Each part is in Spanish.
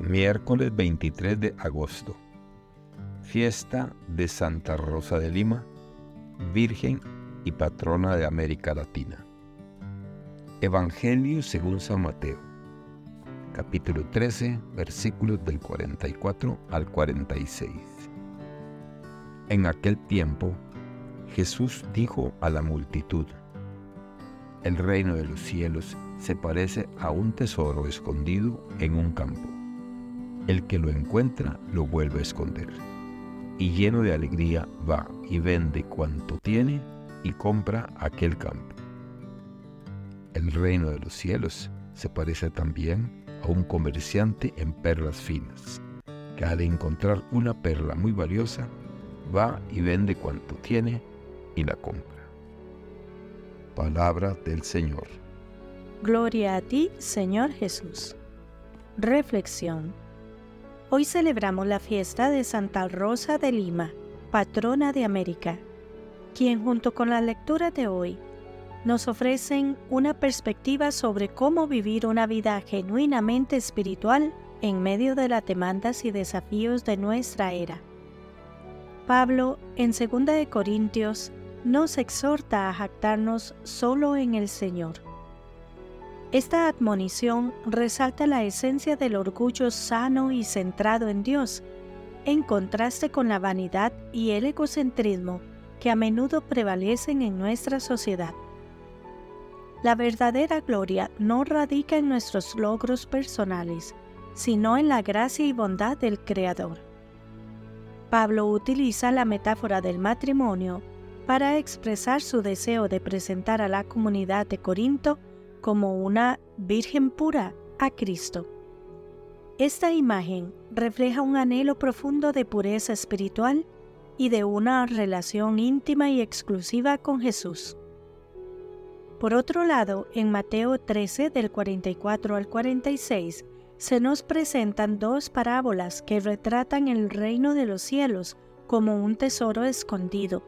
Miércoles 23 de agosto. Fiesta de Santa Rosa de Lima, Virgen y patrona de América Latina. Evangelio según San Mateo, capítulo 13, versículos del 44 al 46. En aquel tiempo, Jesús dijo a la multitud, El reino de los cielos se parece a un tesoro escondido en un campo el que lo encuentra lo vuelve a esconder. Y lleno de alegría va y vende cuanto tiene y compra aquel campo. El reino de los cielos se parece también a un comerciante en perlas finas, que al encontrar una perla muy valiosa, va y vende cuanto tiene y la compra. Palabra del Señor. Gloria a ti, Señor Jesús. Reflexión. Hoy celebramos la fiesta de Santa Rosa de Lima, patrona de América, quien junto con la lectura de hoy nos ofrecen una perspectiva sobre cómo vivir una vida genuinamente espiritual en medio de las demandas y desafíos de nuestra era. Pablo, en 2 Corintios, nos exhorta a jactarnos solo en el Señor esta admonición resalta la esencia del orgullo sano y centrado en Dios, en contraste con la vanidad y el egocentrismo que a menudo prevalecen en nuestra sociedad. La verdadera gloria no radica en nuestros logros personales, sino en la gracia y bondad del Creador. Pablo utiliza la metáfora del matrimonio para expresar su deseo de presentar a la comunidad de Corinto como una Virgen pura a Cristo. Esta imagen refleja un anhelo profundo de pureza espiritual y de una relación íntima y exclusiva con Jesús. Por otro lado, en Mateo 13 del 44 al 46 se nos presentan dos parábolas que retratan el reino de los cielos como un tesoro escondido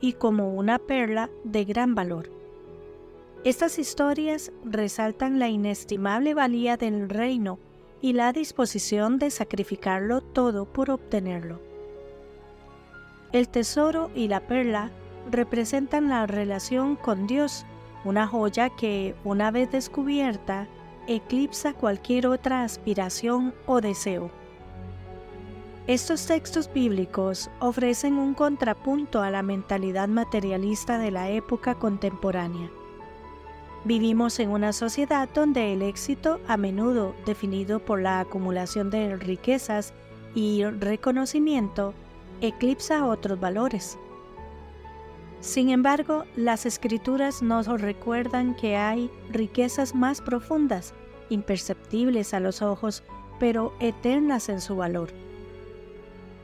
y como una perla de gran valor. Estas historias resaltan la inestimable valía del reino y la disposición de sacrificarlo todo por obtenerlo. El tesoro y la perla representan la relación con Dios, una joya que, una vez descubierta, eclipsa cualquier otra aspiración o deseo. Estos textos bíblicos ofrecen un contrapunto a la mentalidad materialista de la época contemporánea. Vivimos en una sociedad donde el éxito, a menudo definido por la acumulación de riquezas y reconocimiento, eclipsa otros valores. Sin embargo, las escrituras nos recuerdan que hay riquezas más profundas, imperceptibles a los ojos, pero eternas en su valor.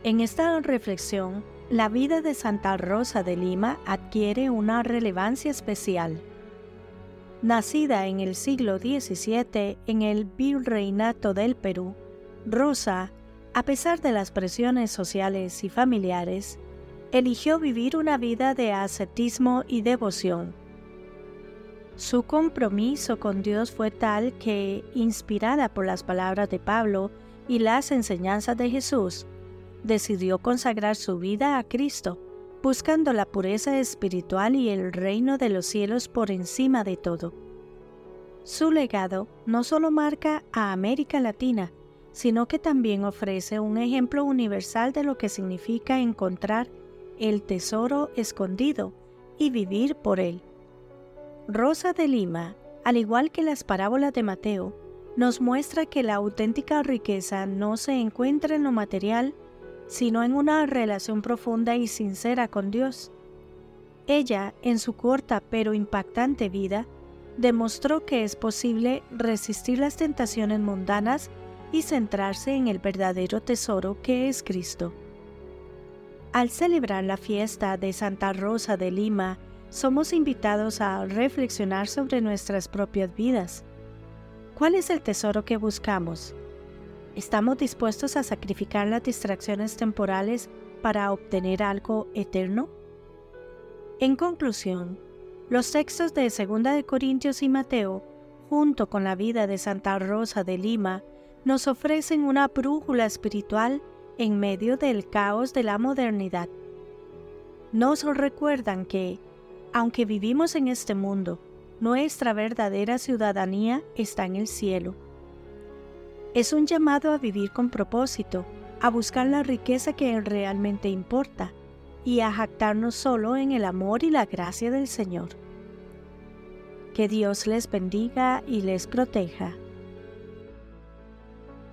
En esta reflexión, la vida de Santa Rosa de Lima adquiere una relevancia especial. Nacida en el siglo XVII en el virreinato del Perú, Rosa, a pesar de las presiones sociales y familiares, eligió vivir una vida de ascetismo y devoción. Su compromiso con Dios fue tal que, inspirada por las palabras de Pablo y las enseñanzas de Jesús, decidió consagrar su vida a Cristo buscando la pureza espiritual y el reino de los cielos por encima de todo. Su legado no solo marca a América Latina, sino que también ofrece un ejemplo universal de lo que significa encontrar el tesoro escondido y vivir por él. Rosa de Lima, al igual que las parábolas de Mateo, nos muestra que la auténtica riqueza no se encuentra en lo material, sino en una relación profunda y sincera con Dios. Ella, en su corta pero impactante vida, demostró que es posible resistir las tentaciones mundanas y centrarse en el verdadero tesoro que es Cristo. Al celebrar la fiesta de Santa Rosa de Lima, somos invitados a reflexionar sobre nuestras propias vidas. ¿Cuál es el tesoro que buscamos? ¿Estamos dispuestos a sacrificar las distracciones temporales para obtener algo eterno? En conclusión, los textos de 2 de Corintios y Mateo, junto con la vida de Santa Rosa de Lima, nos ofrecen una brújula espiritual en medio del caos de la modernidad. Nos recuerdan que, aunque vivimos en este mundo, nuestra verdadera ciudadanía está en el cielo. Es un llamado a vivir con propósito, a buscar la riqueza que realmente importa y a jactarnos solo en el amor y la gracia del Señor. Que Dios les bendiga y les proteja.